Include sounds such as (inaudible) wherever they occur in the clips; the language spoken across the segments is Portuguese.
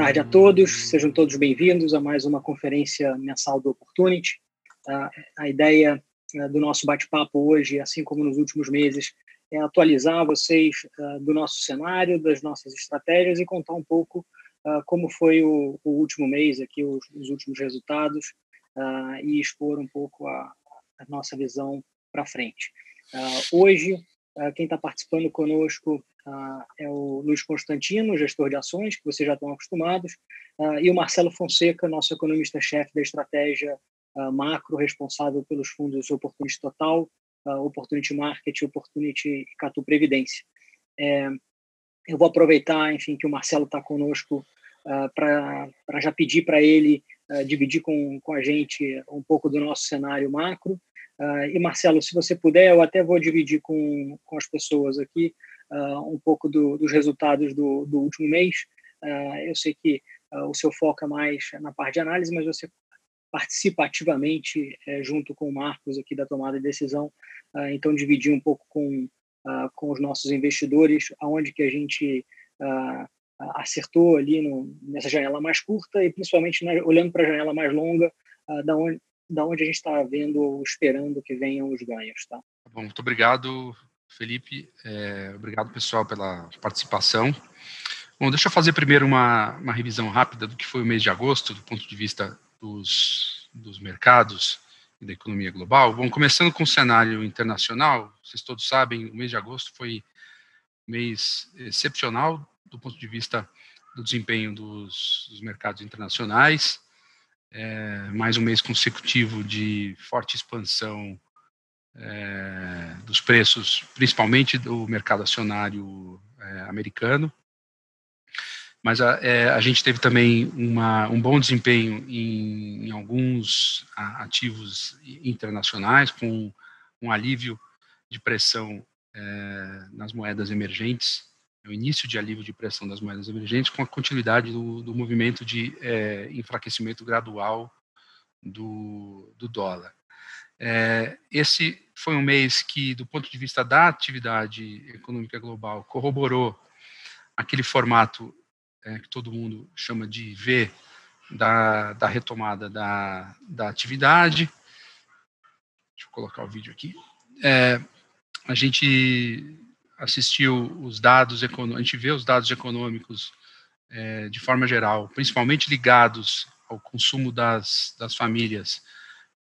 tarde a todos, sejam todos bem-vindos a mais uma conferência mensal do Opportunity. A ideia eh, do nosso bate-papo hoje, assim como nos últimos meses, é atualizar vocês eh, do nosso cenário, das nossas estratégias e contar um pouco eh, como foi o, último mês, aqui os, últimos resultados e expor um pouco a nossa visão para frente. hoje, quem está participando conosco Uh, é o Luiz Constantino, gestor de ações, que vocês já estão acostumados, uh, e o Marcelo Fonseca, nosso economista-chefe da estratégia macro, responsável pelos fundos Opportunity Total, Opportunity Market e Opportunity Catu Previdência. É, eu vou aproveitar, enfim, que o Marcelo está conosco para já pedir para ele dividir com, com a gente um pouco do nosso cenário macro. E, Marcelo, se você puder, eu até vou dividir com, com as pessoas aqui uh, um pouco do, dos resultados do, do último mês. Uh, eu sei que uh, o seu foco é mais na parte de análise, mas você participa ativamente eh, junto com o Marcos aqui da tomada de decisão. então, dividir um pouco com, com os nossos investidores aonde que a gente acertou ali no, nessa janela mais curta e principalmente olhando para a janela mais longa, da onde da onde a gente está vendo ou esperando que venham os ganhos, tá? tá? Bom, muito obrigado, Felipe. É, obrigado, pessoal, pela participação. Bom, deixa eu fazer primeiro uma, uma revisão rápida do que foi o mês de agosto, do ponto de vista dos, dos mercados e da economia global. Bom, começando com o cenário internacional, vocês todos sabem, o mês de agosto foi um mês excepcional do ponto de vista do desempenho dos, dos mercados internacionais. É, mais um mês consecutivo de forte expansão é, dos preços, principalmente do mercado acionário é, americano. Mas a, é, a, gente teve também uma, um bom desempenho em, em alguns ativos internacionais, com um alívio de pressão é, nas moedas emergentes, o início de alívio de pressão das moedas emergentes, com a continuidade do, do movimento de é, enfraquecimento gradual do, do dólar. É, esse foi um mês que, do ponto de vista da atividade econômica global, corroborou aquele formato é, que todo mundo chama de V da, da retomada da, da atividade. Deixa eu colocar o vídeo aqui. É, a gente assistiu os dados econômicos, a gente vê os dados econômicos é, de forma geral, principalmente ligados ao consumo das, das famílias,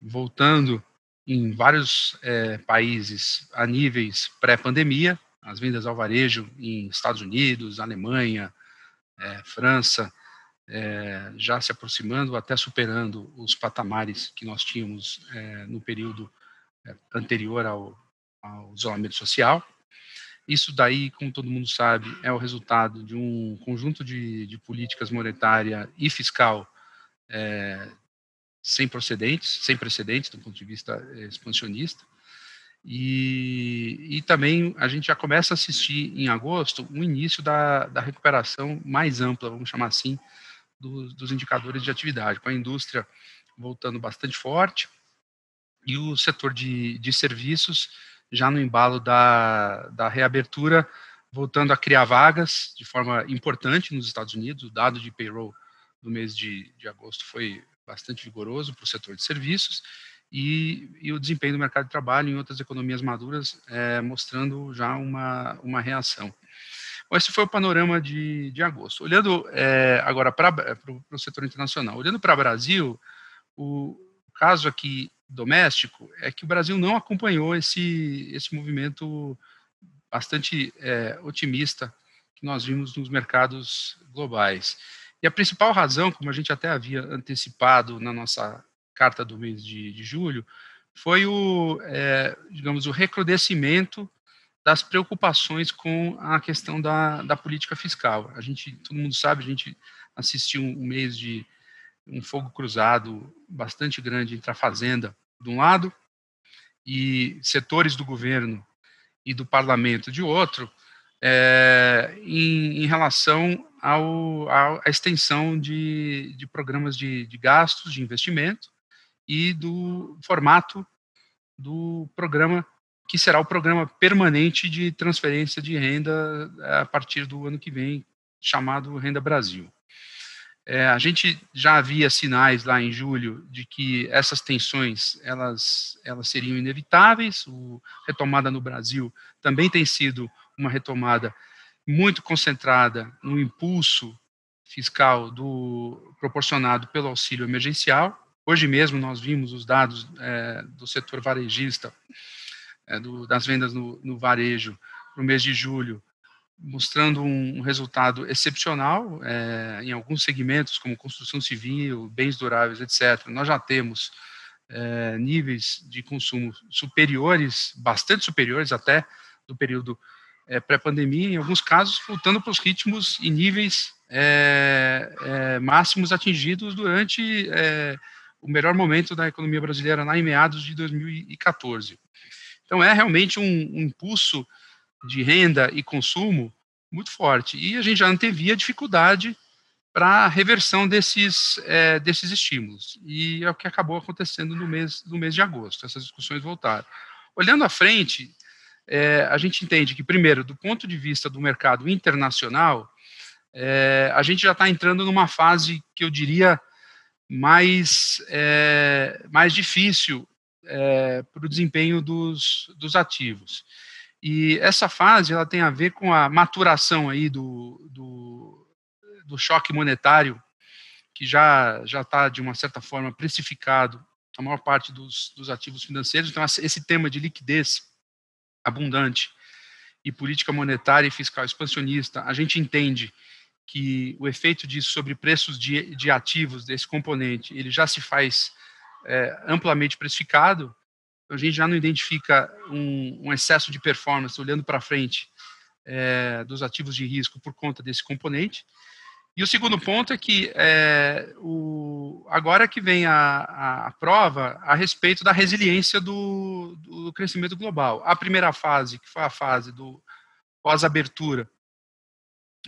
voltando em vários é, países a níveis pré-pandemia, as vendas ao varejo em Estados Unidos, Alemanha, é, França, é, já se aproximando, até superando os patamares que nós tínhamos é, no período é, anterior ao, ao, isolamento social. Isso daí, como todo mundo sabe, é o resultado de um conjunto de, de políticas monetária e fiscal é, sem precedentes, sem precedentes do ponto de vista eh, expansionista. E, e também a gente já começa a assistir em agosto o início da, da recuperação mais ampla, vamos chamar assim, dos, dos indicadores de atividade, com a indústria voltando bastante forte e o setor de, de serviços já no embalo da, da reabertura, voltando a criar vagas de forma importante nos Estados Unidos. O dado de payroll do mês de, de agosto foi bastante vigoroso para o setor de serviços e, e, o desempenho do mercado de trabalho em outras economias maduras é, mostrando já uma, uma reação. Bom, esse foi o panorama de, de agosto. Olhando é, agora para o setor internacional, olhando para o Brasil, o caso aqui doméstico é que o Brasil não acompanhou esse, esse movimento bastante é, otimista que nós vimos nos mercados globais. E a principal razão, como a gente até havia antecipado na nossa carta do mês de, de julho, foi o, é, digamos, o recrudescimento das preocupações com a questão da, da política fiscal. A gente, todo mundo sabe, a gente assistiu um mês de um fogo cruzado bastante grande entre a fazenda de um lado e setores do governo e do parlamento de outro, é, em, em, relação ao, à extensão de, de programas de, de, gastos, de investimento e do formato do programa, que será o programa permanente de transferência de renda a partir do ano que vem, chamado Renda Brasil. É, a gente já havia sinais lá em julho de que essas tensões elas, elas seriam inevitáveis. O retomada no Brasil também tem sido uma retomada muito concentrada no impulso fiscal do proporcionado pelo auxílio emergencial. Hoje mesmo nós vimos os dados é, do setor varejista, é, do, das vendas no, no varejo no mês de julho, mostrando um, resultado excepcional é, em alguns segmentos, como construção civil, bens duráveis, etc. Nós já temos é, níveis de consumo superiores, bastante superiores até do período é, pré-pandemia, em alguns casos voltando para os ritmos e níveis é, é, máximos atingidos durante é, o melhor momento da economia brasileira lá em meados de 2014. Então é realmente um, um impulso de renda e consumo muito forte. E a gente já antevia dificuldade para a reversão desses, é, desses estímulos. E é o que acabou acontecendo no mês, no mês de agosto. Essas discussões voltaram. Olhando à frente, é, a gente entende que, primeiro, do ponto de vista do mercado internacional, é, a gente já está entrando numa fase que eu diria mais, mais difícil para o desempenho dos, dos ativos. E essa fase ela tem a ver com a maturação aí do, do, do choque monetário, que já está, de uma certa forma, precificado a maior parte dos, dos ativos financeiros. Então, esse tema de liquidez abundante e política monetária e fiscal expansionista, a gente entende que o efeito disso sobre preços de, de ativos desse componente, ele já se faz é, amplamente precificado, a gente já não identifica um, um excesso de performance olhando para frente é, dos ativos de risco por conta desse componente. E o segundo ponto é que é, o, agora que vem a, a, prova a respeito da resiliência do, do, crescimento global. A primeira fase, que foi a fase do pós-abertura,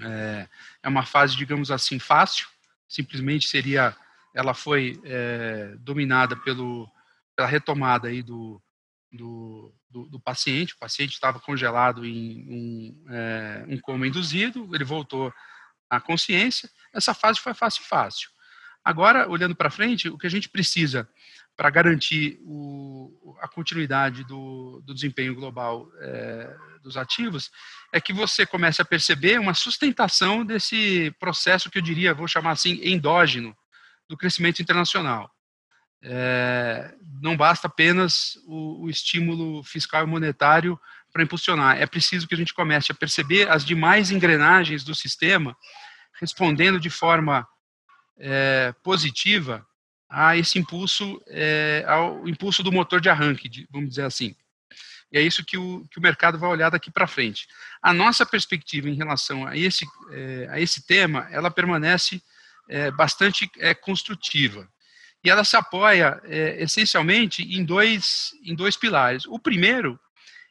é, é, uma fase, digamos assim, fácil, simplesmente seria, ela foi é, dominada pelo, pela retomada aí do, do, do, do paciente, o paciente estava congelado em um, é, um coma induzido, ele voltou à consciência, essa fase foi fácil fácil. Agora, olhando para frente, o que a gente precisa para garantir o, a continuidade do, do desempenho global é, dos ativos é que você comece a perceber uma sustentação desse processo que eu diria, vou chamar assim, endógeno do crescimento internacional. É, não basta apenas o, o estímulo fiscal e monetário para impulsionar. É preciso que a gente comece a perceber as demais engrenagens do sistema respondendo de forma é, positiva a esse impulso, é, ao impulso do motor de arranque, vamos dizer assim. E é isso que o, que o mercado vai olhar daqui para frente. A nossa perspectiva em relação a esse, é, a esse tema, ela permanece é, bastante é, construtiva e ela se apoia é, essencialmente em dois, em dois pilares. O primeiro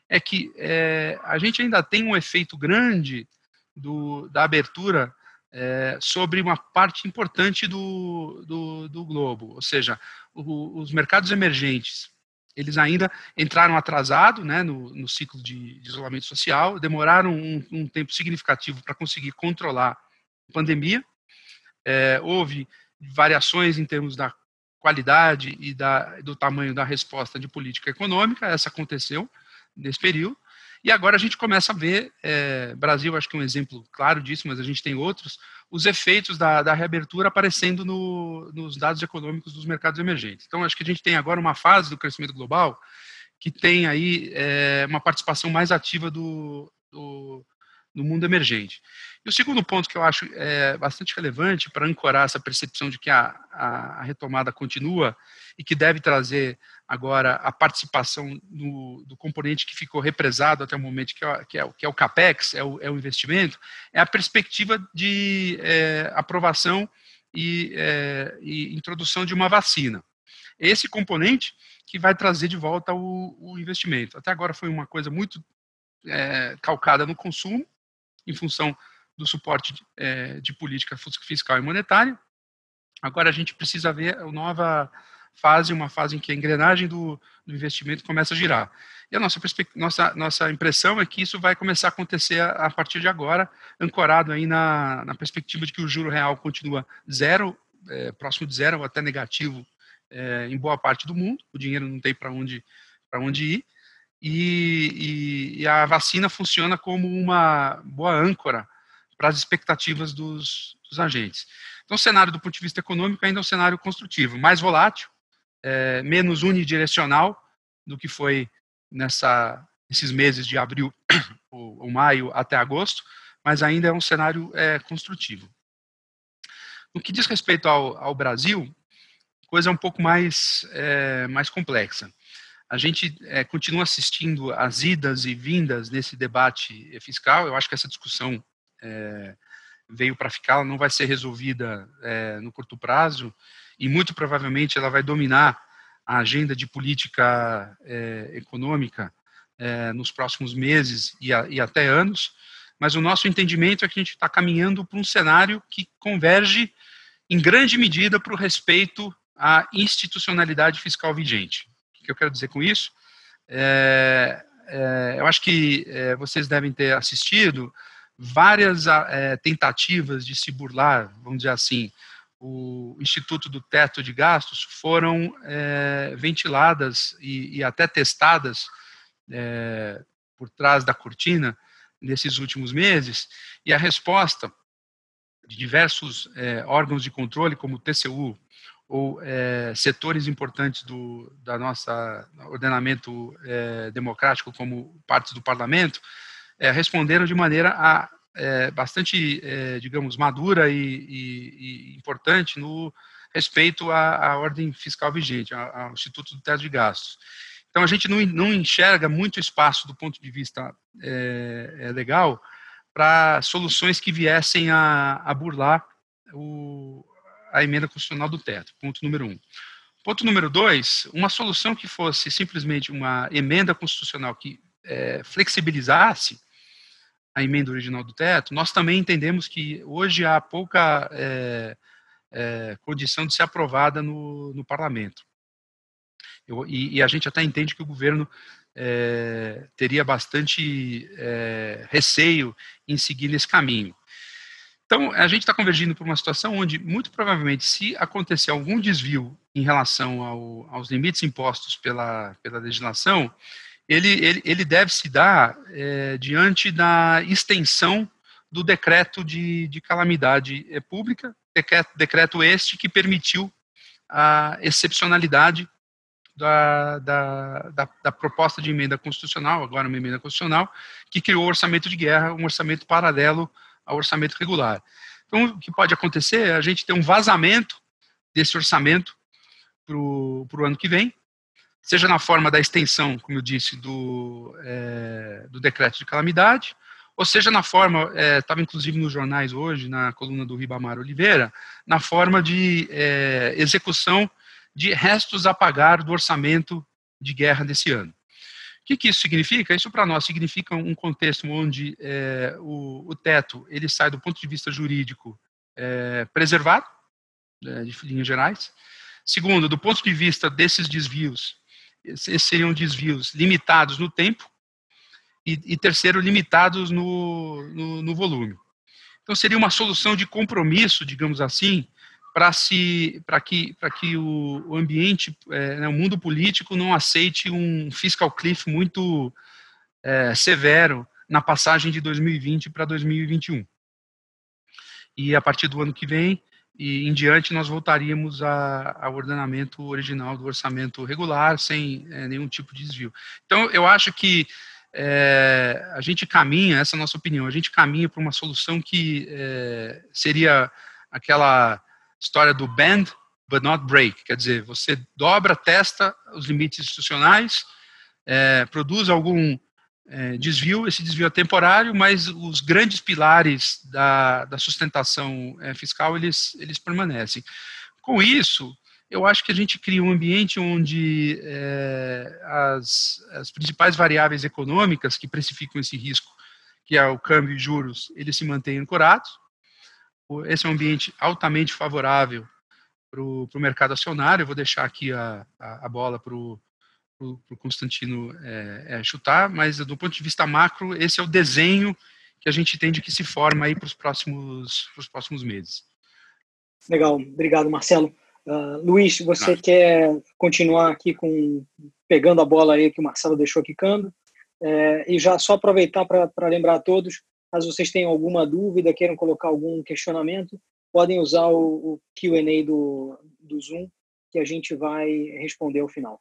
é que é, a gente ainda tem um efeito grande do, da abertura é, sobre uma parte importante do, do, do globo, ou seja, o, os mercados emergentes. Eles ainda entraram atrasado né, no, no ciclo de, isolamento social, demoraram um, um tempo significativo para conseguir controlar a pandemia. É, houve variações em termos da qualidade e da, do tamanho da resposta de política econômica, essa aconteceu nesse período, e agora a gente começa a ver, é, Brasil acho que é um exemplo claro disso, mas a gente tem outros, os efeitos da, da reabertura aparecendo no, nos dados econômicos dos mercados emergentes. Então acho que a gente tem agora uma fase do crescimento global que tem aí é, uma participação mais ativa do, do, no mundo emergente. E o segundo ponto que eu acho é bastante relevante para ancorar essa percepção de que a, a, retomada continua e que deve trazer agora a participação no, do componente que ficou represado até o momento, que é, que é, que é o CAPEX, é o, é o, investimento, é a perspectiva de é, aprovação e, é, e, introdução de uma vacina. Esse componente que vai trazer de volta o, o investimento. Até agora foi uma coisa muito é, calcada no consumo, em função do suporte de, é, de política fiscal e monetária. Agora a gente precisa ver a nova fase, uma fase em que a engrenagem do, do investimento começa a girar. E a nossa, nossa, nossa impressão é que isso vai começar a acontecer a, a partir de agora, ancorado aí na, na perspectiva de que o juro real continua zero, é, próximo de zero ou até negativo é, em boa parte do mundo, o dinheiro não tem para onde, onde ir, e, e, e, a vacina funciona como uma boa âncora para as expectativas dos, dos, agentes. Então, o cenário do ponto de vista econômico ainda é um cenário construtivo, mais volátil, é, menos unidirecional do que foi nessa, nesses meses de abril (coughs) ou, maio até agosto, mas ainda é um cenário é, construtivo. No que diz respeito ao, ao Brasil, coisa um pouco mais, é, mais complexa. A gente é, continua assistindo às idas e vindas nesse debate fiscal. Eu acho que essa discussão é, veio para ficar, ela não vai ser resolvida é, no curto prazo e muito provavelmente ela vai dominar a agenda de política econômica nos próximos meses e, a, e, até anos. Mas o nosso entendimento é que a gente está caminhando para um cenário que converge em grande medida para o respeito à institucionalidade fiscal vigente. Que eu quero dizer com isso? É, é, eu acho que é, vocês devem ter assistido várias é, tentativas de se burlar, vamos dizer assim, o Instituto do Teto de Gastos foram é, ventiladas e, e, até testadas é, por trás da cortina nesses últimos meses, e a resposta de diversos órgãos de controle, como o TCU, ou é, setores importantes do da nossa ordenamento é, democrático, como partes do parlamento, é, responderam de maneira a, é, bastante, é, digamos, madura e, e, e, importante no respeito à, à ordem fiscal vigente, ao Instituto do Teto de Gastos. Então, a gente não, não enxerga muito espaço do ponto de vista é, legal para soluções que viessem a, a burlar o, a emenda constitucional do teto, ponto número um. Ponto número dois, uma solução que fosse simplesmente uma emenda constitucional que é, flexibilizasse a emenda original do teto, nós também entendemos que hoje há pouca é, é, condição de ser aprovada no, no parlamento. Eu, e, e, a gente até entende que o governo é, teria bastante é, receio em seguir nesse caminho. Então, a gente está convergindo para uma situação onde, muito provavelmente, se acontecer algum desvio em relação ao, aos limites impostos pela, pela legislação, ele, ele, ele deve se dar é, diante da extensão do decreto de, de calamidade é, pública, decreto, decreto este que permitiu a excepcionalidade da, da, da, da, proposta de emenda constitucional, agora uma emenda constitucional, que criou o orçamento de guerra, um orçamento paralelo ao orçamento regular. Então, o que pode acontecer é a gente ter um vazamento desse orçamento para o ano que vem, seja na forma da extensão, como eu disse, do, é, do decreto de calamidade, ou seja na forma, estava é, inclusive nos jornais hoje, na coluna do Ribamar Oliveira, na forma de é, execução de restos a pagar do orçamento de guerra desse ano que, que isso significa? Isso para nós significa um contexto onde é, o, o, teto ele sai do ponto de vista jurídico é, preservado, é, de linhas gerais. Segundo, do ponto de vista desses desvios, esses seriam desvios limitados no tempo. E, e terceiro, limitados no, no, no volume. Então, seria uma solução de compromisso, digamos assim, para se para que para que o, o ambiente é, né, o mundo político não aceite um fiscal cliff muito é, severo na passagem de 2020 para 2021 e a partir do ano que vem e em diante nós voltaríamos a, ao ordenamento original do orçamento regular sem é, nenhum tipo de desvio. Então eu acho que é, a gente caminha essa é a nossa opinião a gente caminha para uma solução que é, seria aquela história do bend but not break, quer dizer, você dobra, testa os limites institucionais, é, produz algum é, desvio, esse desvio é temporário, mas os grandes pilares da, da sustentação é, fiscal, eles, eles permanecem. Com isso, eu acho que a gente cria um ambiente onde é, as, as principais variáveis econômicas que precificam esse risco, que é o câmbio e juros, eles se mantêm ancorados, esse é um ambiente altamente favorável para o mercado acionário. Eu vou deixar aqui a, a, a bola para o Constantino é, é, chutar, mas do ponto de vista macro, esse é o desenho que a gente entende que se forma aí para os próximos, próximos meses. Legal, obrigado, Marcelo. Uh, Luiz, você Não. quer continuar aqui com pegando a bola aí que o Marcelo deixou quicando? É, e já só aproveitar para lembrar a todos, caso vocês tenham alguma dúvida, queiram colocar algum questionamento, podem usar o, o Q&A do, do Zoom, que a gente vai responder ao final.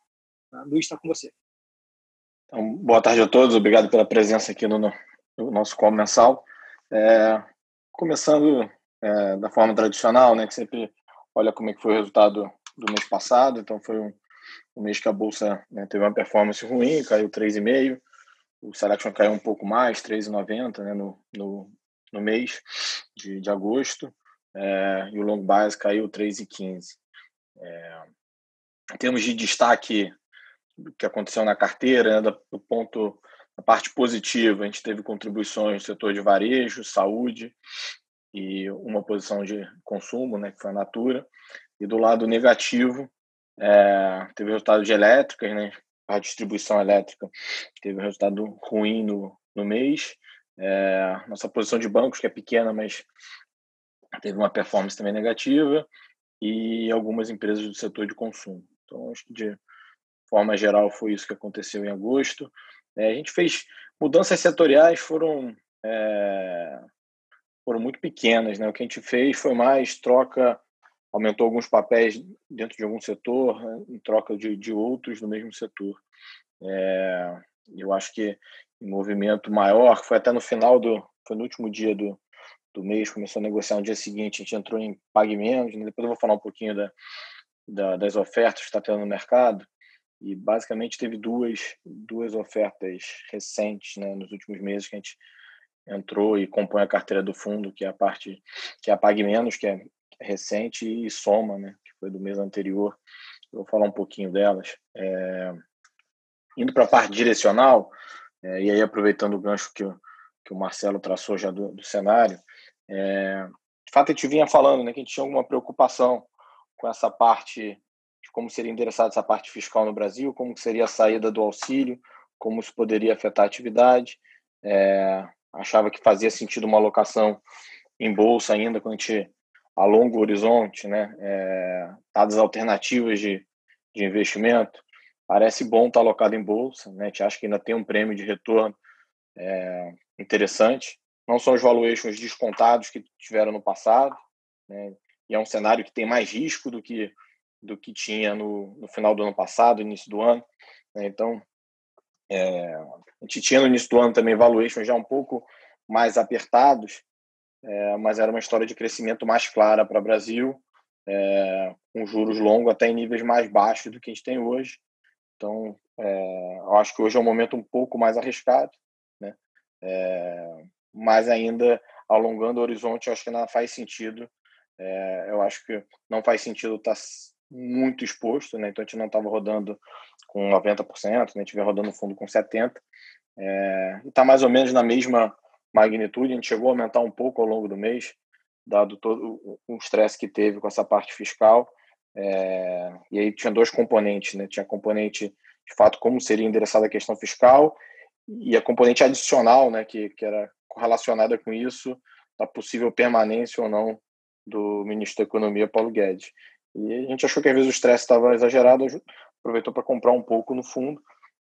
Tá? Luiz, está com você. Então, boa tarde a todos, obrigado pela presença aqui no, no nosso call mensal. É, começando é, da forma tradicional, né, que sempre olha como é que foi o resultado do mês passado, então foi um, um mês que a Bolsa né, teve uma performance ruim, caiu 3,5%, o Selection caiu um pouco mais, 3,90 né, no, no, no mês de, de agosto, é, e o long bias caiu 3,15. É, em termos de destaque do que aconteceu na carteira, né, do ponto, a parte positiva, a gente teve contribuições no setor de varejo, saúde e uma posição de consumo, né, que foi a Natura. E do lado negativo, é, teve resultado de elétricas, né, a distribuição elétrica teve um resultado ruim no, no mês. É, nossa posição de bancos, que é pequena, mas teve uma performance também negativa, e algumas empresas do setor de consumo. Então, acho que de forma geral foi isso que aconteceu em agosto. É, a gente fez mudanças setoriais, foram é, foram muito pequenas, né? O que a gente fez foi mais troca, aumentou alguns papéis dentro de algum setor, né? em troca de, de outros no mesmo setor. É, eu acho que em movimento maior, foi até no final do, foi no último dia do, do mês, começou a negociar no dia seguinte, a gente entrou em Pague Menos, né? depois eu vou falar um pouquinho da, da, das ofertas que está tendo no mercado, e basicamente teve duas, duas ofertas recentes né, nos últimos meses que a gente entrou e compõe a carteira do fundo, que é a parte que é a Pague Menos, que é recente, e Soma, né, que foi do mês anterior. Eu vou falar um pouquinho delas. É, indo para a parte direcional, é, e aí aproveitando o gancho que, que o Marcelo traçou já do, do cenário, é, de fato a gente vinha falando né, que a gente tinha alguma preocupação com essa parte de como seria endereçada essa parte fiscal no Brasil, como seria a saída do auxílio, como isso poderia afetar a atividade. É, achava que fazia sentido uma alocação em bolsa ainda quando a gente alonga o horizonte, né? É, dadas alternativas de, de investimento, parece bom estar alocado em bolsa, né? A gente acha que ainda tem um prêmio de retorno é, interessante. Não são os valuations descontados que tiveram no passado, né? E é um cenário que tem mais risco do que do que tinha no, no final do ano passado, início do ano. Né? Então, é, a gente tinha no início do ano também valuations já um pouco mais apertados, é, mas era uma história de crescimento mais clara para o Brasil, é, com juros longos até em níveis mais baixos do que a gente tem hoje. Então, é, eu acho que hoje é um momento um pouco mais arriscado, né? É, mas ainda alongando o horizonte, eu acho que não faz sentido. É, eu acho que não faz sentido estar tá muito exposto, né? Então a gente não estava rodando com 90%, né? a gente vem rodando fundo com 70%. É, e está mais ou menos na mesma magnitude, a gente chegou a aumentar um pouco ao longo do mês, dado todo o estresse que teve com essa parte fiscal. É, e aí tinha dois componentes, né? Tinha componente, de fato, como seria endereçada a questão fiscal, e a componente adicional, né? Que, que era correlacionada com isso, da possível permanência ou não do ministro da Economia, Paulo Guedes. E a gente achou que às vezes o estresse estava exagerado, aproveitou para comprar um pouco no fundo.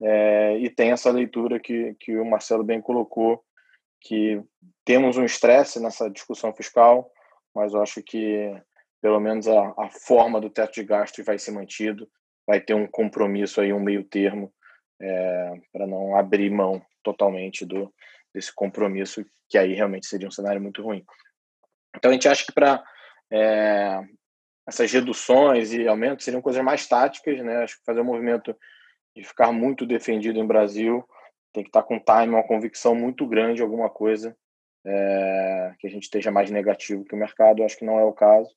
É, e tem essa leitura que, que o Marcelo bem colocou, que temos um estresse nessa discussão fiscal, mas eu acho que pelo menos a, a forma do teto de gastos vai ser mantido, vai ter um compromisso aí, um meio termo, é, para não abrir mão totalmente do desse compromisso, que aí realmente seria um cenário muito ruim. Então a gente acha que para é, essas reduções e aumentos seriam coisas mais táticas, né? Acho que fazer um movimento de ficar muito defendido em Brasil tem que estar com time, uma convicção muito grande, alguma coisa é, que a gente esteja mais negativo que o mercado. Acho que não é o caso.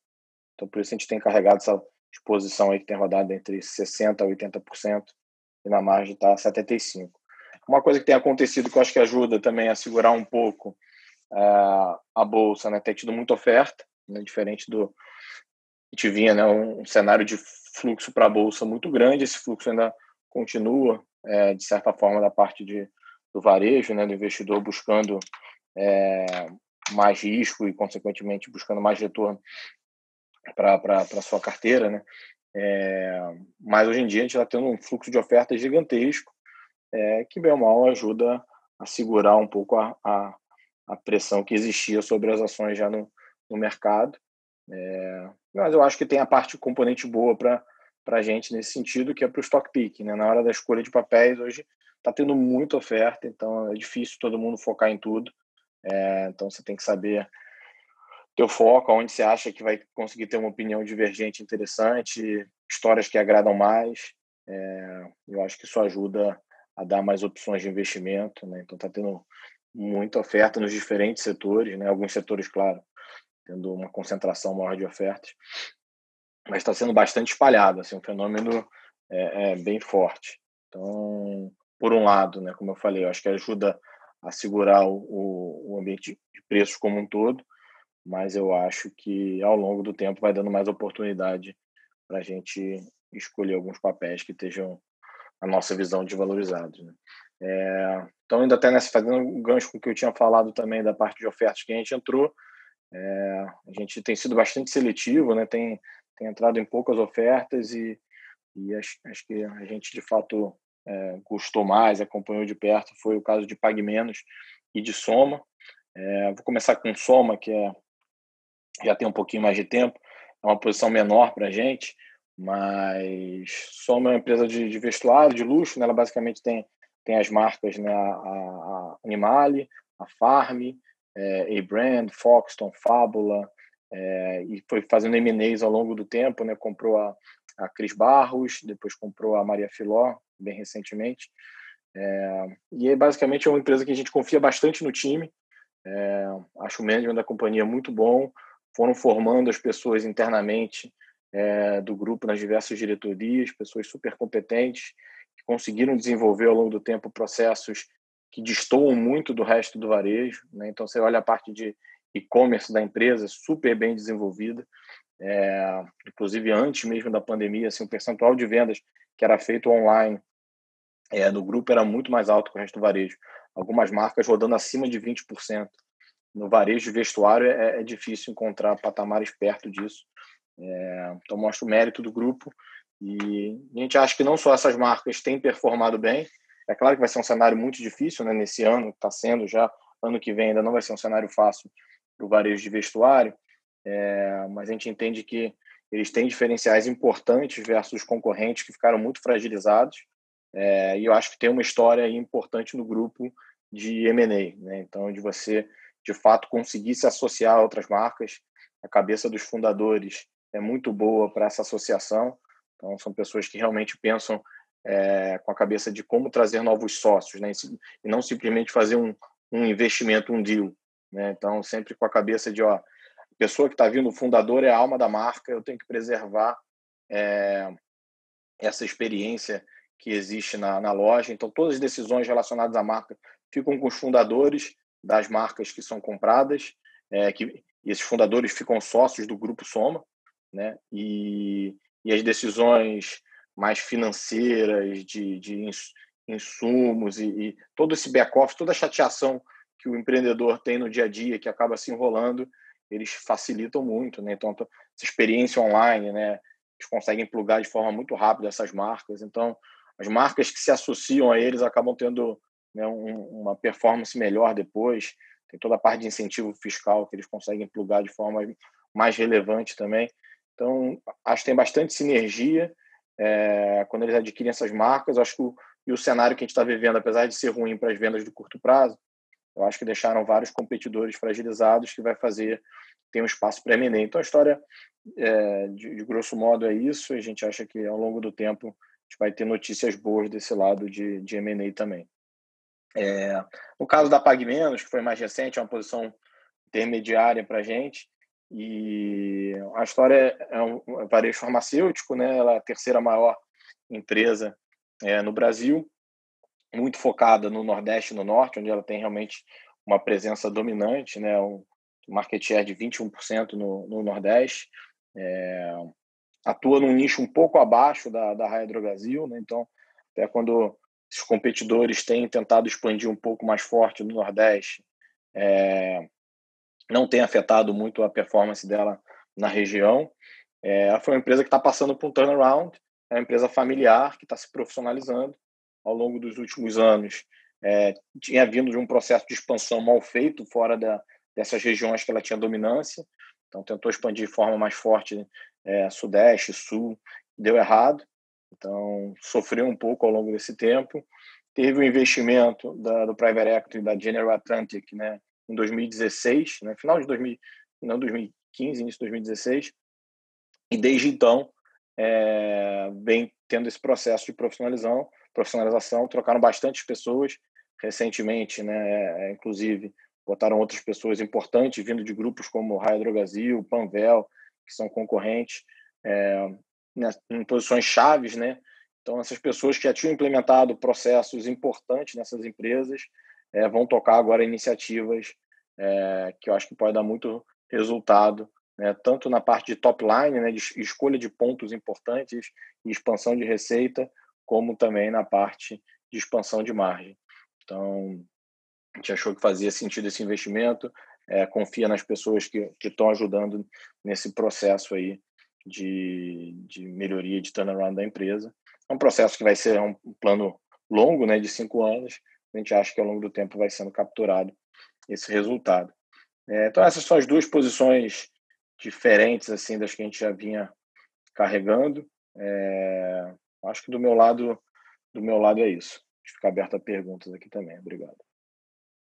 Então, por isso a gente tem carregado essa exposição aí que tem rodado entre 60% a 80% e na margem está 75%. Uma coisa que tem acontecido que eu acho que ajuda também a segurar um pouco é, a bolsa, né? Tem tido muita oferta, né? diferente do, gente vinha né, um cenário de fluxo para a bolsa muito grande, esse fluxo ainda continua, é, de certa forma, da parte de, do varejo, né, do investidor buscando é, mais risco e, consequentemente, buscando mais retorno para a sua carteira. Né? É, mas hoje em dia a gente está tendo um fluxo de ofertas gigantesco, é, que bem ou mal ajuda a segurar um pouco a, a, a pressão que existia sobre as ações já no, no mercado. É, mas eu acho que tem a parte componente boa para a gente nesse sentido, que é para o stock pick. Né? Na hora da escolha de papéis, hoje está tendo muita oferta, então é difícil todo mundo focar em tudo. É, então você tem que saber teu foco, onde você acha que vai conseguir ter uma opinião divergente interessante, histórias que agradam mais. É, eu acho que isso ajuda a dar mais opções de investimento. Né? Então está tendo muita oferta nos diferentes setores, né? alguns setores, claro, tendo uma concentração maior de ofertas, mas está sendo bastante espalhado, assim, um fenômeno é, é, bem forte. Então, por um lado, né, como eu falei, eu acho que ajuda a segurar o, o ambiente de preços como um todo, mas eu acho que ao longo do tempo vai dando mais oportunidade para a gente escolher alguns papéis que estejam a nossa visão de valorizados. Né? É, então, ainda até nessa, fazendo um gancho com o que eu tinha falado também da parte de ofertas que a gente entrou, é, a gente tem sido bastante seletivo, né? tem, tem entrado em poucas ofertas e, e acho, acho que a gente, de fato, é, gostou mais, acompanhou de perto, foi o caso de Pague Menos e de Soma. É, vou começar com Soma, que é, já tem um pouquinho mais de tempo, é uma posição menor para a gente, mas Soma é uma empresa de, de vestuário, de luxo, né? ela basicamente tem, tem as marcas né? a, a Animale, a Farm, é, A-Brand, Foxton, Fábula, é, e foi fazendo M&As ao longo do tempo, né? comprou a, a Cris Barros, depois comprou a Maria Filó, bem recentemente. É, e basicamente é uma empresa que a gente confia bastante no time. É, acho o management da companhia muito bom. Foram formando as pessoas internamente é, do grupo nas diversas diretorias, pessoas super competentes, que conseguiram desenvolver ao longo do tempo processos que destoam muito do resto do varejo. Né? Então, você olha a parte de e-commerce da empresa, super bem desenvolvida. É, inclusive, antes mesmo da pandemia, assim, o percentual de vendas que era feito online é, no grupo era muito mais alto que o resto do varejo. Algumas marcas rodando acima de 20%. No varejo de vestuário é, é difícil encontrar patamares perto disso. É, então, mostra o mérito do grupo. E a gente acha que não só essas marcas têm performado bem, é claro que vai ser um cenário muito difícil né, nesse ano, está sendo já, ano que vem ainda não vai ser um cenário fácil para o varejo de vestuário, é, mas a gente entende que eles têm diferenciais importantes versus os concorrentes que ficaram muito fragilizados, é, e eu acho que tem uma história importante no grupo de M&A, né? então de você de fato conseguir se associar a outras marcas, a cabeça dos fundadores é muito boa para essa associação, então são pessoas que realmente pensam é, com a cabeça de como trazer novos sócios, né? e não simplesmente fazer um, um investimento, um deal. Né? Então, sempre com a cabeça de, ó, a pessoa que está vindo, o fundador é a alma da marca, eu tenho que preservar é, essa experiência que existe na, na loja. Então, todas as decisões relacionadas à marca ficam com os fundadores das marcas que são compradas, é, que esses fundadores ficam sócios do grupo Soma, né? E, e as decisões mais financeiras, de, de insumos e, e todo esse back-office, toda a chateação que o empreendedor tem no dia a dia, que acaba se enrolando, eles facilitam muito, né? Então, essa experiência online, né? Eles conseguem plugar de forma muito rápida essas marcas. Então, as marcas que se associam a eles acabam tendo né, um, uma performance melhor depois. Tem toda a parte de incentivo fiscal que eles conseguem plugar de forma mais relevante também. Então, acho que tem bastante sinergia é, quando eles adquirem essas marcas. Acho que o, e o cenário que a gente está vivendo, apesar de ser ruim para as vendas de curto prazo, eu acho que deixaram vários competidores fragilizados que vai fazer tem um espaço para M&A. Então, a história, é, de, de, grosso modo, é isso. A gente acha que, ao longo do tempo, a gente vai ter notícias boas desse lado de, de M&A também. É, no caso da Pag Menos, que foi mais recente, é uma posição intermediária para a gente, e a história é um varejo farmacêutico, né? Ela é a terceira maior empresa é, no Brasil, muito focada no Nordeste e no Norte, onde ela tem realmente uma presença dominante, né? Um market share de 21% no, no Nordeste, é, atua num nicho um pouco abaixo da, da Raia Drogasil, né? então, até quando os competidores têm tentado expandir um pouco mais forte no Nordeste, é, não tem afetado muito a performance dela na região. É, ela foi uma empresa que está passando por um turnaround, é uma empresa familiar que está se profissionalizando ao longo dos últimos anos. É, tinha vindo de um processo de expansão mal feito fora da, dessas regiões que ela tinha dominância, então tentou expandir de forma mais forte é, Sudeste, Sul, deu errado, então sofreu um pouco ao longo desse tempo. Teve o um investimento da, do Private Equity da General Atlantic né, em 2016, né, final de 2000, não 2015, início de 2016, e desde então é, vem tendo esse processo de profissionalização, profissionalização, trocaram bastante pessoas recentemente, né, é, inclusive botaram outras pessoas importantes vindo de grupos como Hydrogazil, Panvel, que são concorrentes é, em posições chaves, né? Então essas pessoas que já tinham implementado processos importantes nessas empresas é, vão tocar agora iniciativas é, que eu acho que pode dar muito resultado, né? tanto na parte de top line, né, de escolha de pontos importantes e expansão de receita, como também na parte de expansão de margem. Então, a gente achou que fazia sentido esse investimento, é, confia nas pessoas que estão ajudando nesse processo aí de, de melhoria de turnaround da empresa. É um processo que vai ser um plano longo, né, de cinco anos. A gente acha que ao longo do tempo vai sendo capturado esse resultado. É, então essas são as duas posições diferentes assim das que a gente já vinha carregando. É, acho que do meu lado, do meu lado é isso. Fica aberto a perguntas aqui também. Obrigado.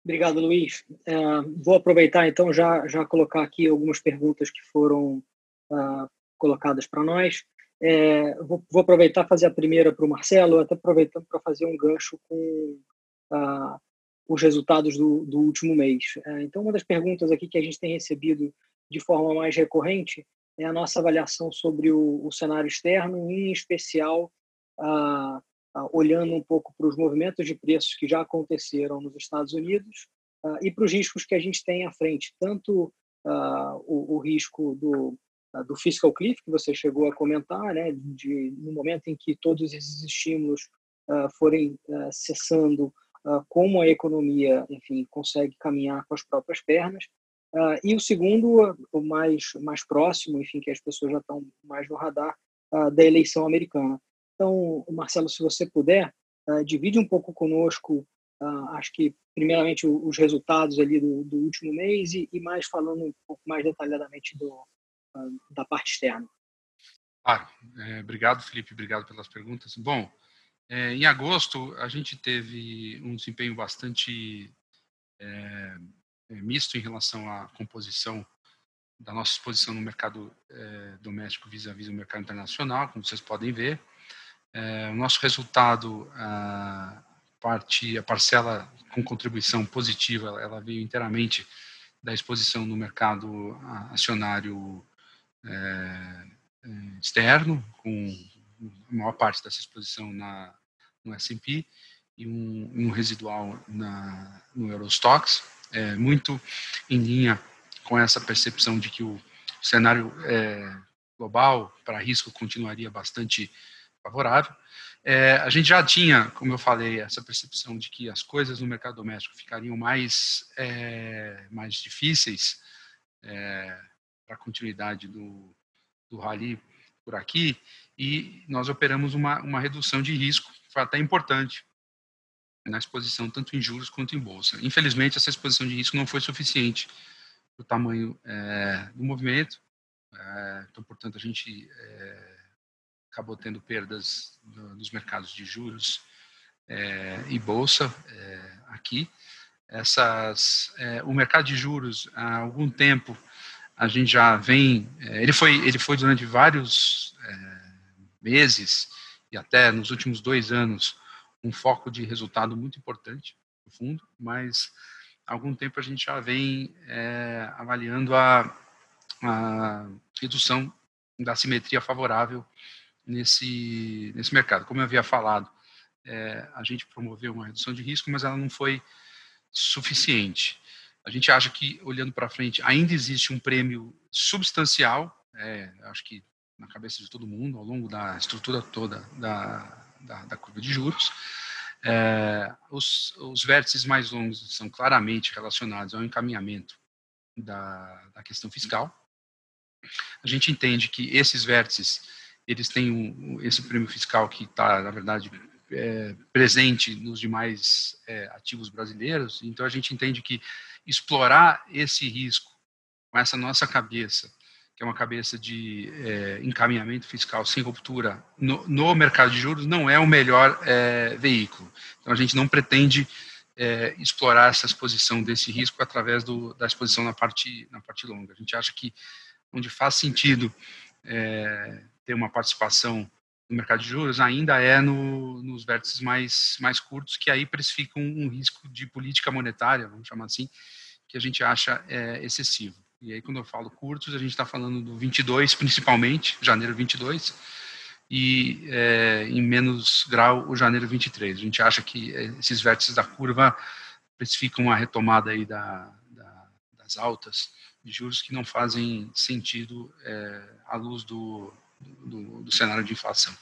Obrigado, Luiz. É, vou aproveitar, então, já, já colocar aqui algumas perguntas que foram uh, colocadas para nós. É, vou, vou, aproveitar fazer a primeira para o Marcelo, até aproveitando para fazer um gancho com uh, os resultados do, do último mês. É, então, uma das perguntas aqui que a gente tem recebido de forma mais recorrente é a nossa avaliação sobre o, o cenário externo, em especial uh, olhando um pouco para os movimentos de preços que já aconteceram nos Estados Unidos uh, e para os riscos que a gente tem à frente, tanto o, o, risco do, do fiscal cliff, que você chegou a comentar, né, de, no momento em que todos esses estímulos forem cessando, como a economia, enfim, consegue caminhar com as próprias pernas, Uh, e o segundo, o mais, mais próximo, enfim, que as pessoas já estão mais no radar, uh, da eleição americana. Então, Marcelo, se você puder, uh, divide um pouco conosco, uh, acho que primeiramente os resultados ali do, do último mês e, e, mais falando um pouco mais detalhadamente do, uh, da parte externa. Claro. É, obrigado, Felipe. Obrigado pelas perguntas. Bom, é, em agosto a gente teve um desempenho bastante é, é misto em relação à composição da nossa exposição no mercado é, doméstico vis-à-vis -vis o mercado internacional, como vocês podem ver. É, o nosso resultado, a parte, a parcela com contribuição positiva, ela veio inteiramente da exposição no mercado acionário é, é externo, com a maior parte dessa exposição na, no S&P e um, um, residual na, no Eurostox, é, muito em linha com essa percepção de que o cenário é, global para risco continuaria bastante favorável. É, a gente já tinha, como eu falei, essa percepção de que as coisas no mercado doméstico ficariam mais, é, mais difíceis é, para a continuidade do, do rally por aqui, e nós operamos uma, uma redução de risco, que foi até importante na exposição tanto em juros quanto em bolsa. Infelizmente, essa exposição de risco não foi suficiente para o tamanho é, do movimento, é, então, portanto, a gente é, acabou tendo perdas nos mercados de juros é, e bolsa é, aqui. Essas, é, o mercado de juros há algum tempo a gente já vem, é, ele foi ele foi durante vários é, meses e até nos últimos dois anos um foco de resultado muito importante no fundo, mas há algum tempo a gente já vem é, avaliando a, a redução da simetria favorável nesse, nesse mercado. Como eu havia falado, é, a gente promoveu uma redução de risco, mas ela não foi suficiente. A gente acha que, olhando para frente, ainda existe um prêmio substancial é, acho que na cabeça de todo mundo, ao longo da estrutura toda da, da, da curva de juros. É, os, os vértices mais longos são claramente relacionados ao encaminhamento da, da questão fiscal. A gente entende que esses vértices eles têm um, esse prêmio fiscal que está, na verdade, é, presente nos demais é, ativos brasileiros. Então, a gente entende que explorar esse risco com essa nossa cabeça, que é uma cabeça de é, encaminhamento fiscal sem ruptura no, no, mercado de juros, não é o melhor é, veículo. Então, a gente não pretende é, explorar essa exposição desse risco através do, da exposição na parte, na parte longa. A gente acha que onde faz sentido é, ter uma participação no mercado de juros ainda é no, nos vértices mais, mais curtos, que aí precificam um risco de política monetária, vamos chamar assim, que a gente acha é, excessivo. E aí, quando eu falo curtos, a gente está falando do 22, principalmente, janeiro 22, e é, em menos grau o janeiro 23. A gente acha que é, esses vértices da curva precificam a retomada aí da, da, das altas de juros que não fazem sentido é, à luz do, do, do, cenário de inflação.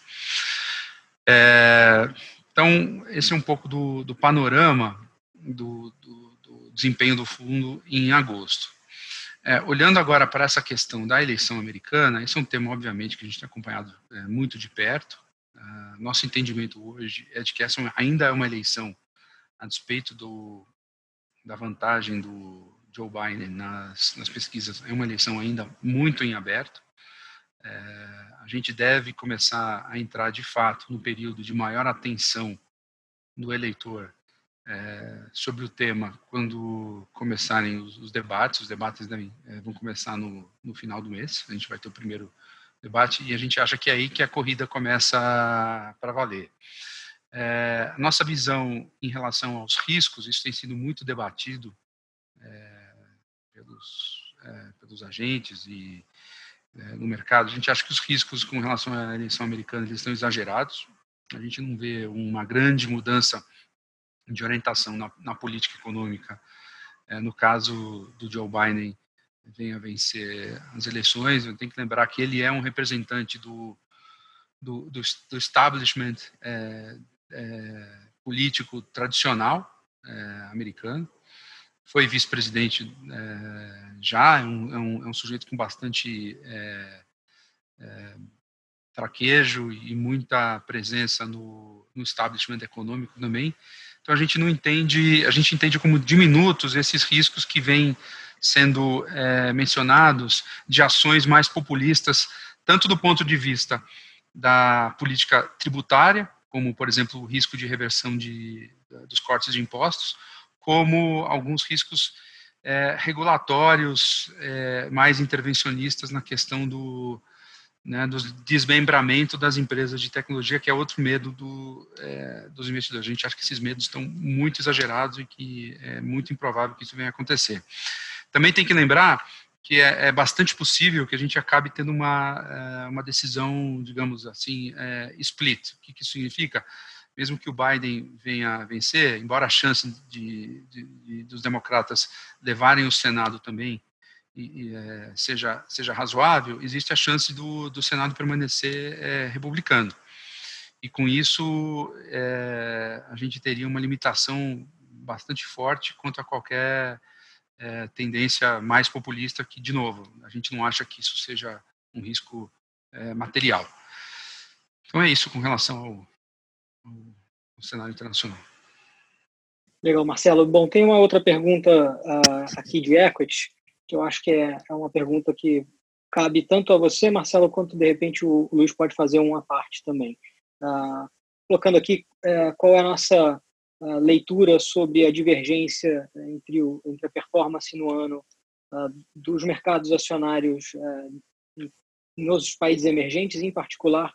É, então, esse é um pouco do, do panorama do, do, desempenho do fundo em agosto. É, olhando agora para essa questão da eleição americana, esse é um tema, obviamente, que a gente tem acompanhado é, muito de perto. Uh, nosso entendimento hoje é de que essa ainda é uma eleição, a despeito do, da vantagem do Joe Biden nas, nas pesquisas, é uma eleição ainda muito em aberto. É, a gente deve começar a entrar, de fato, no período de maior atenção do eleitor é, sobre o tema quando começarem os, os debates. Os debates devem, é, vão começar no, no, final do mês. A gente vai ter o primeiro debate e a gente acha que é aí que a corrida começa para valer. É, nossa visão em relação aos riscos, isso tem sido muito debatido é, pelos, é, pelos agentes e é, no mercado. A gente acha que os riscos com relação à eleição americana eles estão exagerados. A gente não vê uma grande mudança de orientação na, na política econômica, é, no caso do Joe Biden venha vencer as eleições, eu tenho que lembrar que ele é um representante do, do, do, do establishment é, é, político tradicional é, americano, foi vice-presidente é, já, é um, é um, é, um, sujeito com bastante traquejo e muita presença no, no establishment econômico também, então a gente não entende, a gente entende como diminutos esses riscos que vêm sendo mencionados de ações mais populistas, tanto do ponto de vista da política tributária, como por exemplo o risco de reversão de, dos cortes de impostos, como alguns riscos é, regulatórios é, mais intervencionistas na questão do, né, desmembramento das empresas de tecnologia, que é outro medo do, é, dos investidores. A gente acha que esses medos estão muito exagerados e que é muito improvável que isso venha a acontecer. Também tem que lembrar que é, é bastante possível que a gente acabe tendo uma, uma decisão, digamos assim, split. O que, que isso significa? Mesmo que o Biden venha a vencer, embora a chance de, de, de dos democratas levarem o Senado também e, é, seja, seja razoável, existe a chance do, do Senado permanecer é, republicano. E com isso, é, a gente teria uma limitação bastante forte quanto a qualquer é, tendência mais populista, que, de novo, a gente não acha que isso seja um risco é, material. Então é isso com relação ao, ao cenário internacional. Legal, Marcelo. Bom, tem uma outra pergunta uh, aqui de equity que eu acho que é, é uma pergunta que cabe tanto a você, Marcelo, quanto de repente o, Luiz pode fazer uma parte também. Ah, colocando aqui uh, qual é a nossa uh, leitura sobre a divergência entre, o, entre a performance no ano uh, dos mercados acionários nos países emergentes, em particular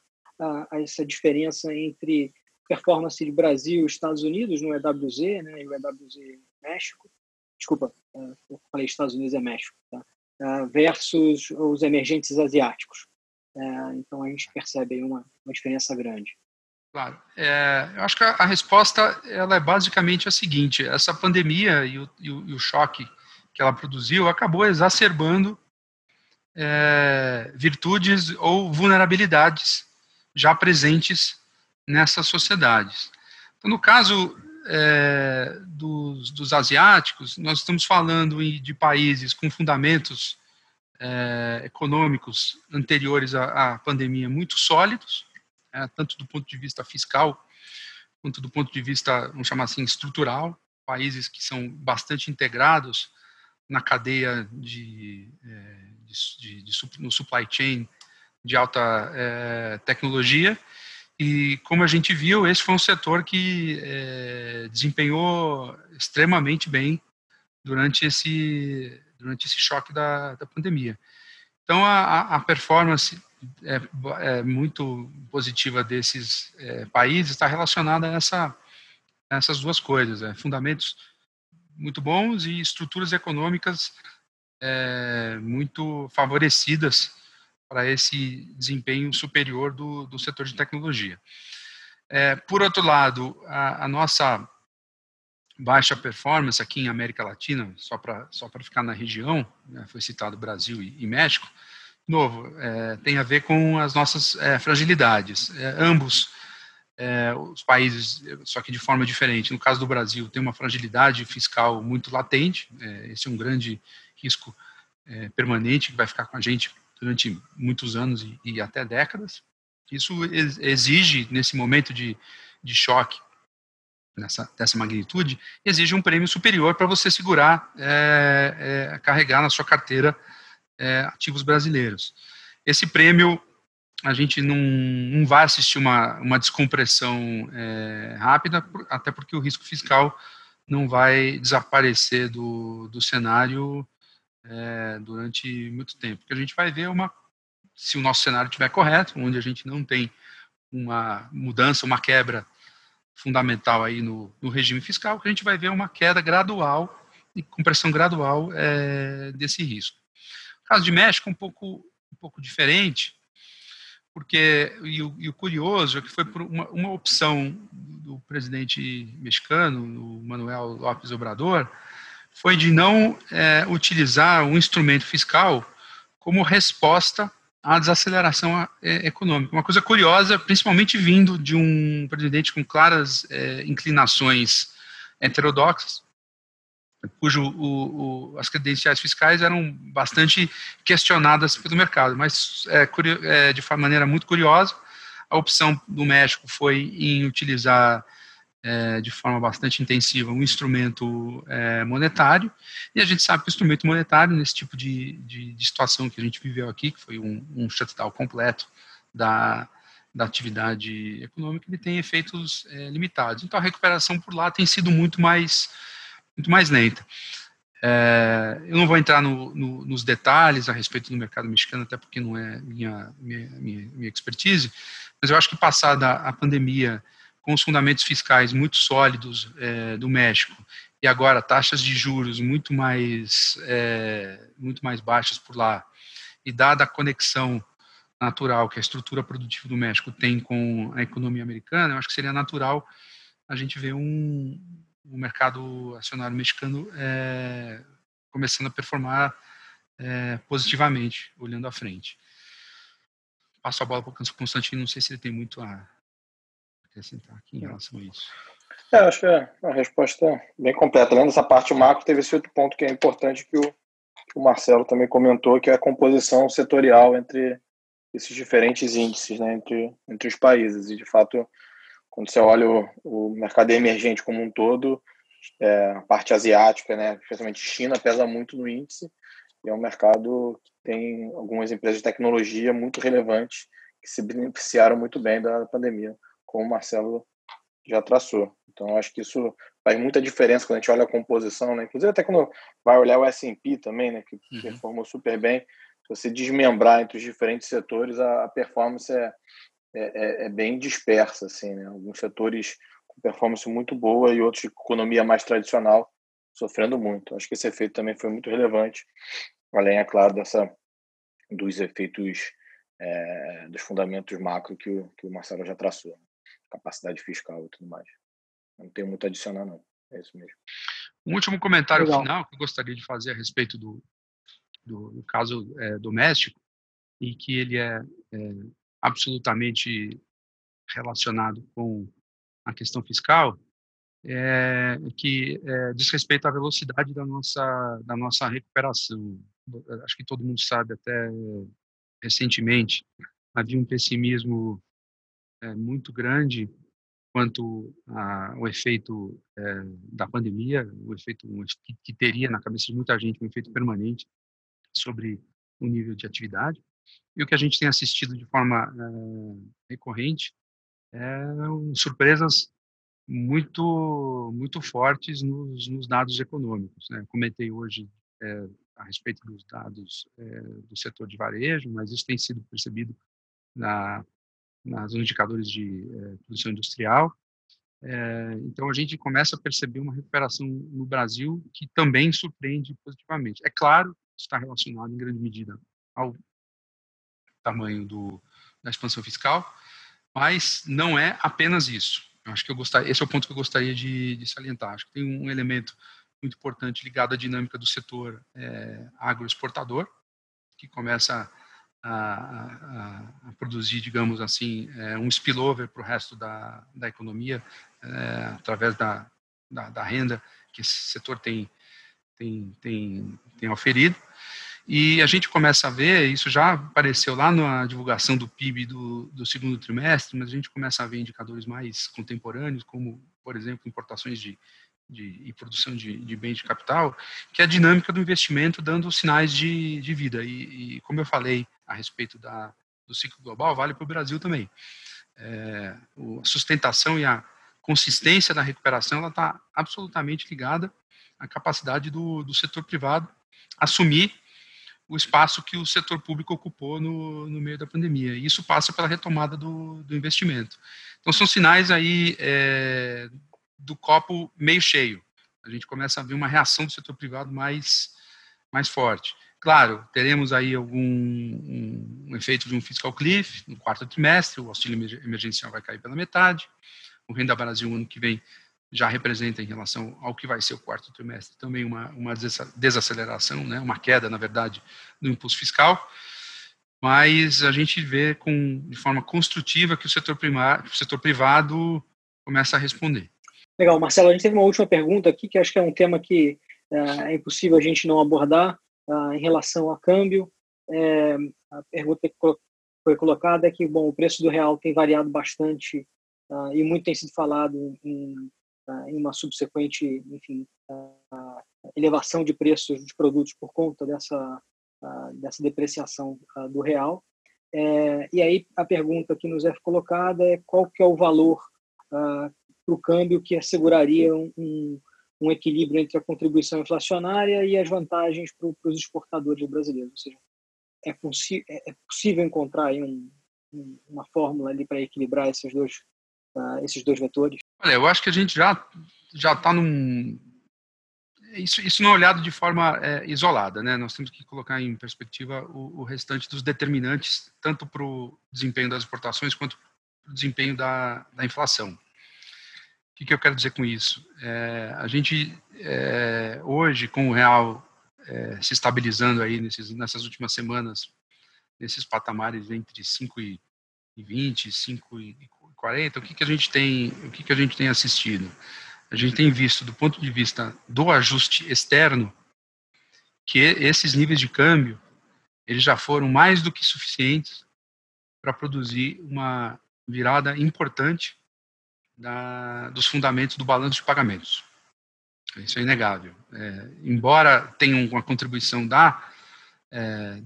essa diferença entre performance de Brasil Estados Unidos no EWZ, né, e o EWZ México, desculpa, uh, falei Estados Unidos e México, tá? versus os emergentes asiáticos. Então a gente percebe uma, uma diferença grande. Claro. É, eu acho que a, a, resposta ela é basicamente a seguinte: essa pandemia e o, e o, e o choque que ela produziu acabou exacerbando é, virtudes ou vulnerabilidades já presentes nessas sociedades. Então, no caso é, dos, dos, asiáticos, nós estamos falando de países com fundamentos é, econômicos anteriores à, à, pandemia muito sólidos, é, tanto do ponto de vista fiscal quanto do ponto de vista, vamos chamar assim, estrutural, países que são bastante integrados na cadeia de, é, de, de, de no supply chain de alta é, tecnologia e como a gente viu esse foi um setor que é, desempenhou extremamente bem durante esse durante esse choque da, da pandemia. Então a, a performance é, é, muito positiva desses é, países está relacionada a essa essas duas coisas é, fundamentos muito bons e estruturas econômicas é, muito favorecidas para esse desempenho superior do, do setor de tecnologia. É, por outro lado, a, a, nossa baixa performance aqui em América Latina, só para só ficar na região, né, foi citado Brasil e, e México, novo, é, tem a ver com as nossas é, fragilidades. É, ambos é, os países, só que de forma diferente. No caso do Brasil, tem uma fragilidade fiscal muito latente, é, esse é um grande risco permanente que vai ficar com a gente durante muitos anos e, e até décadas. Isso exige, nesse momento de, de choque, nessa, dessa magnitude, exige um prêmio superior para você segurar, é, é, carregar na sua carteira é, ativos brasileiros. Esse prêmio a gente não, não vai assistir uma, uma descompressão rápida, até porque o risco fiscal não vai desaparecer do, do cenário é, durante muito tempo. Porque a gente vai ver uma, se o nosso cenário estiver correto, onde a gente não tem uma mudança, uma quebra fundamental aí no, no regime fiscal, que a gente vai ver uma queda gradual e compressão gradual é, desse risco. O caso de México é um pouco, um pouco diferente, porque e o, e o, curioso é que foi por uma, uma, opção do presidente mexicano, o Manuel López Obrador, foi de não é, utilizar o instrumento fiscal como resposta à desaceleração é, econômica. Uma coisa curiosa, principalmente vindo de um presidente com claras é, inclinações heterodoxas, cujo o, o, as credenciais fiscais eram bastante questionadas pelo mercado, mas é, é, de maneira muito curiosa, a opção do México foi em utilizar é, de forma bastante intensiva um instrumento é, monetário, e a gente sabe que o instrumento monetário, nesse tipo de, de, de situação que a gente viveu aqui, que foi um, um shutdown completo da, da atividade econômica, ele tem efeitos é, limitados. Então a recuperação por lá tem sido muito mais muito mais lenta. É, eu não vou entrar no, no, nos detalhes a respeito do mercado mexicano, até porque não é minha, minha, minha, minha expertise, mas eu acho que passada a pandemia, com os fundamentos fiscais muito sólidos é, do México, e agora taxas de juros muito mais, é, muito mais baixas por lá, e dada a conexão natural que a estrutura produtiva do México tem com a economia americana, eu acho que seria natural a gente ver um, o mercado acionário mexicano é, começando a performar é, positivamente, olhando à frente. Passo a bola para o Constantino, não sei se ele tem muito a acrescentar aqui em relação a isso. É, acho que é uma resposta bem completa. Além dessa parte macro, teve esse outro ponto que é importante que o, que o Marcelo também comentou, que é a composição setorial entre esses diferentes índices né, entre, entre os países. E, de fato, quando você olha o, o mercado emergente como um todo, é, a parte asiática, né, especialmente China, pesa muito no índice e é um mercado que tem algumas empresas de tecnologia muito relevantes que se beneficiaram muito bem da pandemia, como o Marcelo já traçou. Então, acho que isso faz muita diferença quando a gente olha a composição, né? Inclusive, até quando vai olhar o S&P também, né? Que uhum. performou super bem. Se você desmembrar entre os diferentes setores, a, a performance é, é, é, é, bem dispersa, assim, né? Alguns setores com performance muito boa e outros de economia mais tradicional sofrendo muito. Acho que esse efeito também foi muito relevante, além, é claro, dessa dos efeitos é, dos fundamentos macro que o, que o Marcelo já traçou? Capacidade fiscal e tudo mais. Não tenho muito a adicionar, não. É isso mesmo. Um último comentário Legal. final que eu gostaria de fazer a respeito do, do, do caso é, doméstico, e que ele é, é absolutamente relacionado com a questão fiscal, é, que é, diz respeito à velocidade da nossa, da nossa recuperação. Acho que todo mundo sabe, até recentemente, havia um pessimismo é, muito grande quanto ao efeito é, da pandemia, o efeito que, que, teria na cabeça de muita gente um efeito permanente sobre o nível de atividade. E o que a gente tem assistido de forma é, recorrente é surpresas muito muito fortes nos, nos dados econômicos. Né? Comentei hoje é, a respeito dos dados do setor de varejo, mas isso tem sido percebido na, nas indicadores de é, produção industrial. então a gente começa a perceber uma recuperação no Brasil que também surpreende positivamente. É claro, está relacionado em grande medida ao tamanho do, da expansão fiscal, mas não é apenas isso. Eu acho que eu gostaria, esse é o ponto que eu gostaria de, de salientar. Acho que tem um elemento muito importante ligado à dinâmica do setor é, agroexportador, que começa a, a, produzir, digamos assim, é, um spillover para o resto da, da economia, é, através da, da, da, renda que esse setor tem, tem, tem, tem oferido. E a gente começa a ver, isso já apareceu lá na divulgação do PIB do, do segundo trimestre, mas a gente começa a ver indicadores mais contemporâneos, como, por exemplo, importações de, de, e produção de, de, bens de capital, que é a dinâmica do investimento dando sinais de, de vida. E, e, como eu falei a respeito da, do ciclo global, vale para o Brasil também. É, a sustentação e a consistência da recuperação está absolutamente ligada à capacidade do, do setor privado assumir o espaço que o setor público ocupou no, no meio da pandemia. E isso passa pela retomada do, do investimento. Então, são sinais aí é, do copo meio cheio. A gente começa a ver uma reação do setor privado mais, mais forte. Claro, teremos aí algum um, um efeito de um fiscal cliff no quarto trimestre, o auxílio emergencial vai cair pela metade, o Renda Brasil ano que vem já representa em relação ao que vai ser o quarto trimestre também uma, uma desaceleração, né, uma queda, na verdade, do impulso fiscal, mas a gente vê com, de forma construtiva que o setor, primário, o setor privado começa a responder. Legal, Marcelo, a gente teve uma última pergunta aqui, que acho que é um tema que é, é impossível a gente não abordar uh, em relação a câmbio. É, a pergunta que foi colocada é que, bom, o preço do real tem variado bastante uh, e muito tem sido falado em em uma subsequente, enfim, elevação de preços de produtos por conta dessa, dessa depreciação do real. É, e aí a pergunta que nos é colocada é qual que é o valor para o câmbio que asseguraria um, um, equilíbrio entre a contribuição inflacionária e as vantagens para os exportadores brasileiros. Ou seja, é, é, é possível encontrar um, uma fórmula ali para equilibrar esses dois, uh, esses dois vetores? Olha, eu acho que a gente já já está num isso, isso não é olhado de forma é, isolada, né? Nós temos que colocar em perspectiva o, o restante dos determinantes, tanto para o desempenho das exportações quanto para o desempenho da, da inflação. Que, que, eu quero dizer com isso? É, a gente, é, hoje, com o real é, se estabilizando aí nesses, nessas últimas semanas, nesses patamares entre 5 e 20, 5 e 40, o que, que a gente tem, o que, que a gente tem assistido? A gente tem visto, do ponto de vista do ajuste externo, que esses níveis de câmbio eles já foram mais do que suficientes para produzir uma virada importante da, dos fundamentos do balanço de pagamentos. Isso é inegável. É, embora tenha uma contribuição da é,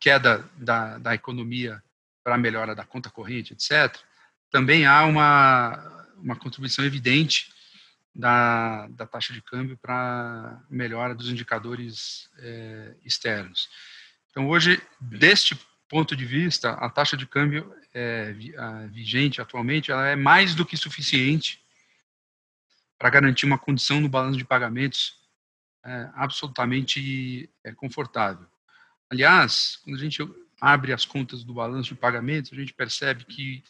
queda da, da economia para a melhora da conta corrente, etc., também há uma, uma contribuição evidente da, da taxa de câmbio para melhora dos indicadores é, externos. Então, hoje, deste ponto de vista, a taxa de câmbio é, vigente atualmente ela é mais do que suficiente para garantir uma condição no balanço de pagamentos é, absolutamente é, confortável. Aliás, quando a gente abre as contas do balanço de pagamentos, a gente percebe que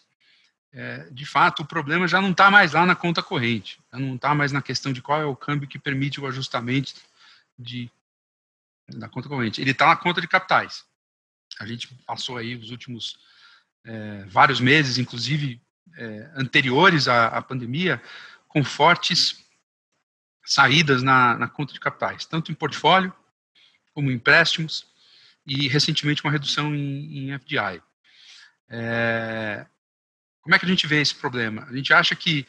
é, de fato, o problema já não está mais lá na conta corrente, não está mais na questão de qual é o câmbio que permite o ajustamento de da conta corrente. Ele está na conta de capitais. A gente passou aí os últimos é, vários meses, inclusive é, anteriores à, à, pandemia, com fortes saídas na, na conta de capitais, tanto em portfólio como em empréstimos e recentemente uma redução em, em FDI. É, como é que a gente vê esse problema? A gente acha que,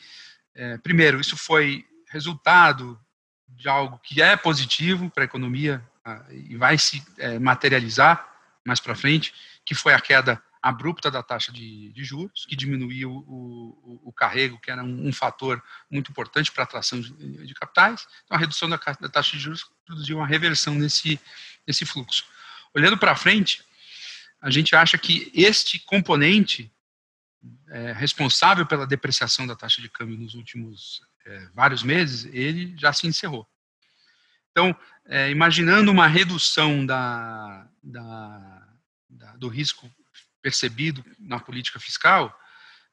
é, primeiro, isso foi resultado de algo que é positivo para a economia ah, e vai se é, materializar mais para frente, que foi a queda abrupta da taxa de, de juros, que diminuiu o, o, o, carrego, que era um, um fator muito importante para a atração de, de, capitais. Então, a redução da, da, taxa de juros produziu uma reversão nesse, nesse fluxo. Olhando para frente, a gente acha que este componente é, responsável pela depreciação da taxa de câmbio nos últimos é, vários meses, ele já se encerrou. Então, é, imaginando uma redução da, da, da, do risco percebido na política fiscal,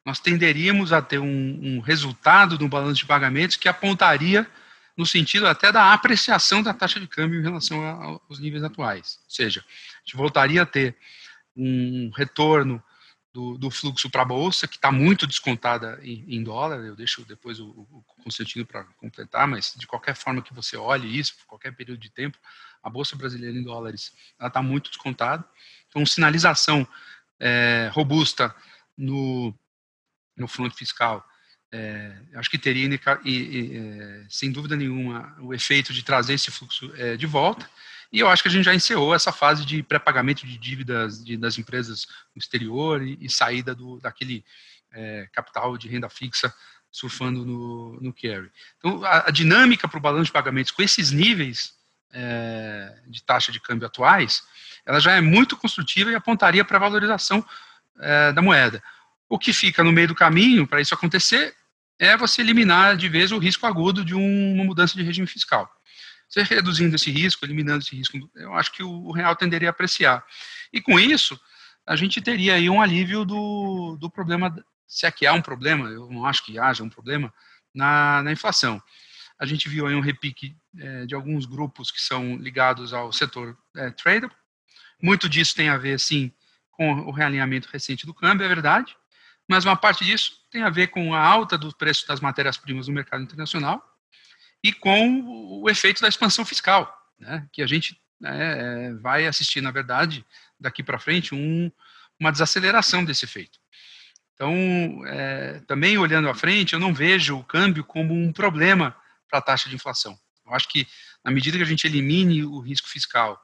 nós tenderíamos a ter um, um resultado no balanço de pagamentos que apontaria no sentido até da apreciação da taxa de câmbio em relação aos níveis atuais. Ou seja, a gente voltaria a ter um retorno do, do fluxo para a bolsa, que está muito descontada em, em, dólar. Eu deixo depois o, o Constantino para completar, mas de qualquer forma que você olhe isso, por qualquer período de tempo, a bolsa brasileira em dólares ela está muito descontada. Então, sinalização é, robusta no, no front fiscal, é, acho que teria, e, e, é, sem dúvida nenhuma, o efeito de trazer esse fluxo é, de volta. E eu acho que a gente já encerrou essa fase de pré-pagamento de dívidas de, das empresas no exterior e, e saída do, daquele é, capital de renda fixa surfando no, no carry. Então, a, a dinâmica para o balanço de pagamentos com esses níveis é, de taxa de câmbio atuais, ela já é muito construtiva e apontaria para a valorização é, da moeda. O que fica no meio do caminho para isso acontecer é você eliminar de vez o risco agudo de uma mudança de regime fiscal. Você reduzindo esse risco, eliminando esse risco, eu acho que o, real tenderia a apreciar. E com isso, a gente teria aí um alívio do, do problema, se é que há um problema, eu não acho que haja um problema, na, na inflação. A gente viu aí um repique é, de alguns grupos que são ligados ao setor é, trader. Muito disso tem a ver, sim, com o realinhamento recente do câmbio, é verdade, mas uma parte disso tem a ver com a alta do preço das matérias-primas no mercado internacional e com o efeito da expansão fiscal, né, que a gente né, é, vai assistir, na verdade, daqui para frente, um, uma desaceleração desse efeito. Então, é, também olhando à frente, eu não vejo o câmbio como um problema para a taxa de inflação. Eu acho que, na medida que a gente elimine o risco fiscal,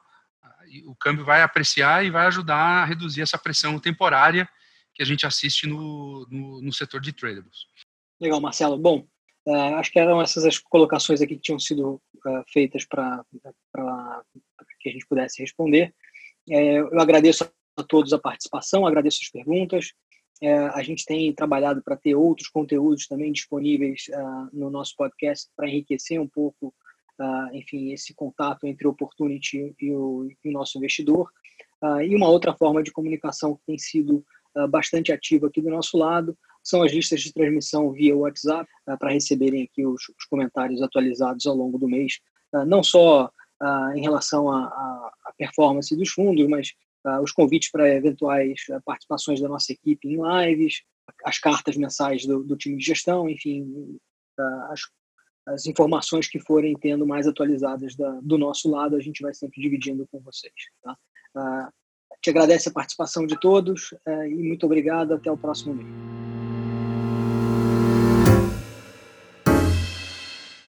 o câmbio vai apreciar e vai ajudar a reduzir essa pressão temporária que a gente assiste no, no, no setor de tradables. Legal, Marcelo. Bom, Uh, acho que eram essas as colocações aqui que tinham sido uh, feitas para que a gente pudesse responder. É, eu agradeço a todos a participação, agradeço as perguntas. É, a gente tem trabalhado para ter outros conteúdos também disponíveis uh, no nosso podcast para enriquecer um pouco, enfim, esse contato entre o Opportunity e o, e o nosso investidor. e uma outra forma de comunicação que tem sido bastante ativa aqui do nosso lado são as listas de transmissão via WhatsApp, uh, para receberem aqui os, os, comentários atualizados ao longo do mês, uh, não só uh, em relação à performance dos fundos, mas os convites para eventuais participações da nossa equipe em lives, as cartas mensais do, do time de gestão, enfim, as, as, informações que forem tendo mais atualizadas da, do nosso lado, a gente vai sempre dividindo com vocês. Tá? te agradece a participação de todos e muito obrigado. Até o próximo mês.